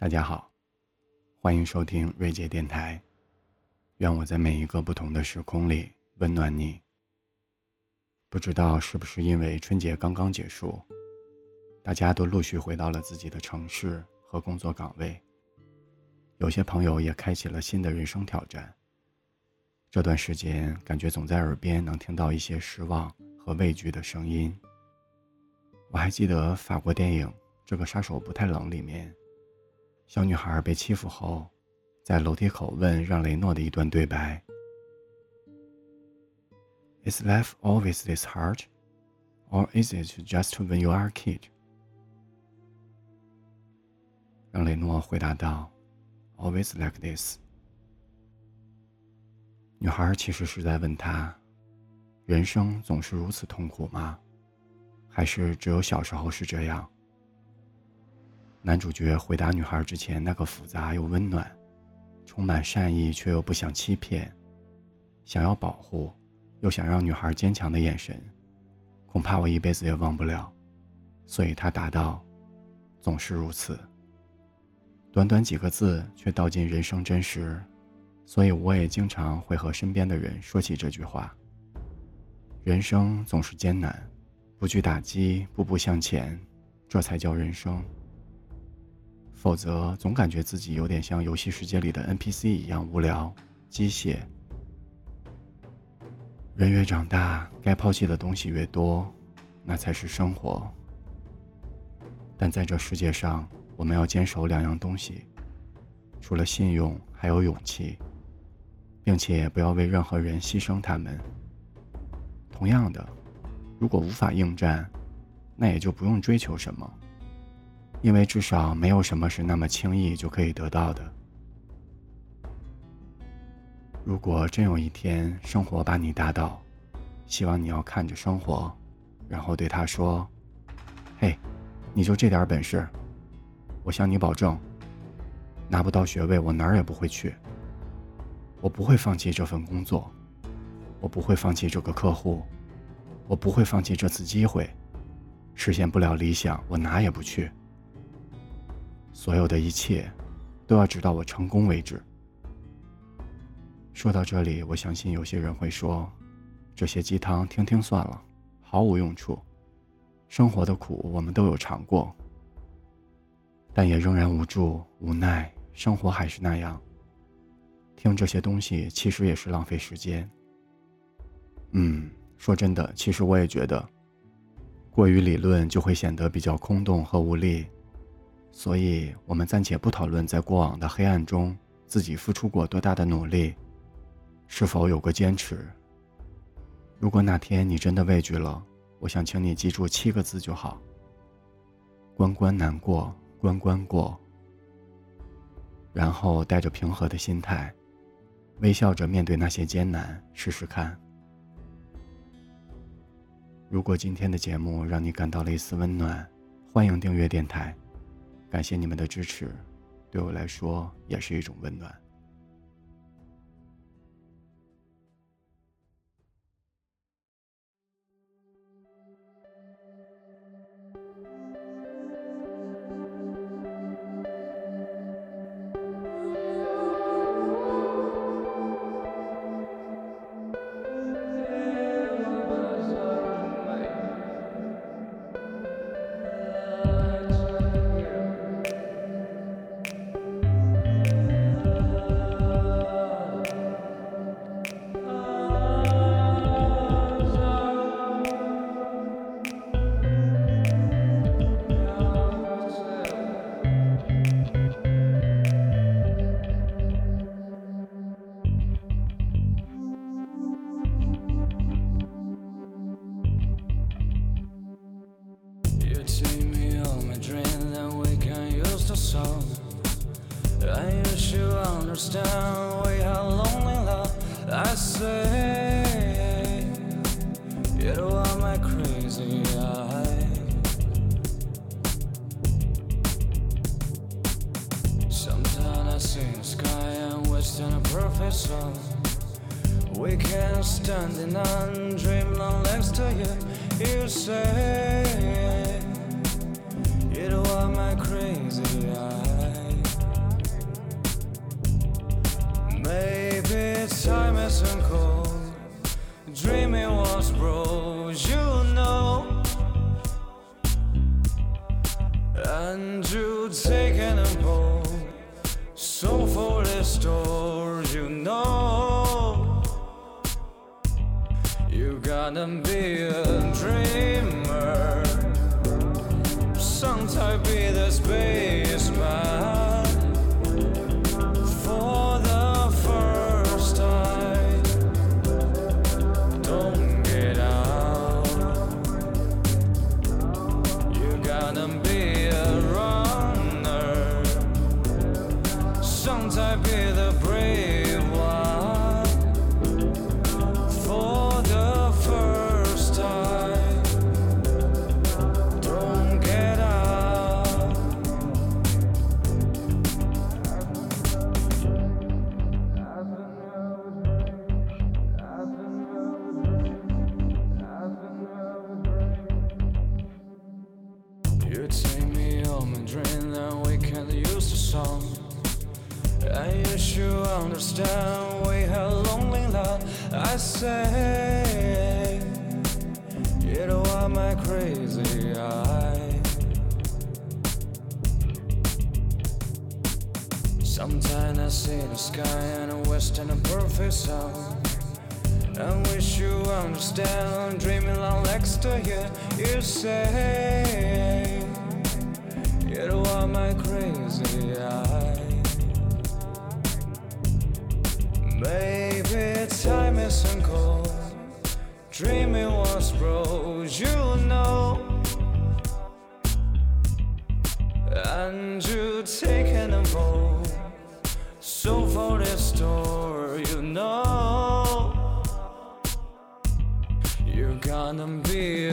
大家好，欢迎收听瑞杰电台。愿我在每一个不同的时空里温暖你。不知道是不是因为春节刚刚结束，大家都陆续回到了自己的城市和工作岗位，有些朋友也开启了新的人生挑战。这段时间，感觉总在耳边能听到一些失望和畏惧的声音。我还记得法国电影《这个杀手不太冷》里面。小女孩被欺负后，在楼梯口问让雷诺的一段对白：“Is life always this hard, or is it just when you are a kid？” 让雷诺回答道：“Always like this。”女孩其实是在问他：“人生总是如此痛苦吗？还是只有小时候是这样？”男主角回答女孩之前那个复杂又温暖、充满善意却又不想欺骗、想要保护又想让女孩坚强的眼神，恐怕我一辈子也忘不了。所以他答道：“总是如此。”短短几个字却道尽人生真实，所以我也经常会和身边的人说起这句话：“人生总是艰难，不惧打击，步步向前，这才叫人生。”否则，总感觉自己有点像游戏世界里的 NPC 一样无聊、机械。人越长大，该抛弃的东西越多，那才是生活。但在这世界上，我们要坚守两样东西：除了信用，还有勇气，并且不要为任何人牺牲他们。同样的，如果无法应战，那也就不用追求什么。因为至少没有什么是那么轻易就可以得到的。如果真有一天生活把你打倒，希望你要看着生活，然后对他说：“嘿，你就这点本事，我向你保证，拿不到学位我哪儿也不会去。我不会放弃这份工作，我不会放弃这个客户，我不会放弃这次机会。实现不了理想，我哪也不去。”所有的一切，都要直到我成功为止。说到这里，我相信有些人会说，这些鸡汤听听算了，毫无用处。生活的苦我们都有尝过，但也仍然无助、无奈。生活还是那样，听这些东西其实也是浪费时间。嗯，说真的，其实我也觉得，过于理论就会显得比较空洞和无力。所以，我们暂且不讨论在过往的黑暗中自己付出过多大的努力，是否有过坚持。如果哪天你真的畏惧了，我想请你记住七个字就好：关关难过关关过。然后带着平和的心态，微笑着面对那些艰难，试试看。如果今天的节目让你感到了一丝温暖，欢迎订阅电台。感谢你们的支持，对我来说也是一种温暖。Understand way how lonely love. I say you are my crazy eye. Sometimes I see the sky and wish a perfect song. We can't stand in and dream long next to you. You say am I crazy? Eyed? Maybe time isn't cold. Dreaming was bros, you know. And you taking a bold, so for the store, you know. You gotta be a dream sometimes I'll be the Take me home and dream that we can use the song. And you understand we have lonely love. I say, you know I'm my crazy eye. Sometimes I see the sky and a west and a perfect sound. I wish you understand, dreaming long next to you. You say, know I'm my crazy eye. Maybe time isn't cold. Dreaming was broke, you know. And you taken a vote. So for this story, you know. You're gonna be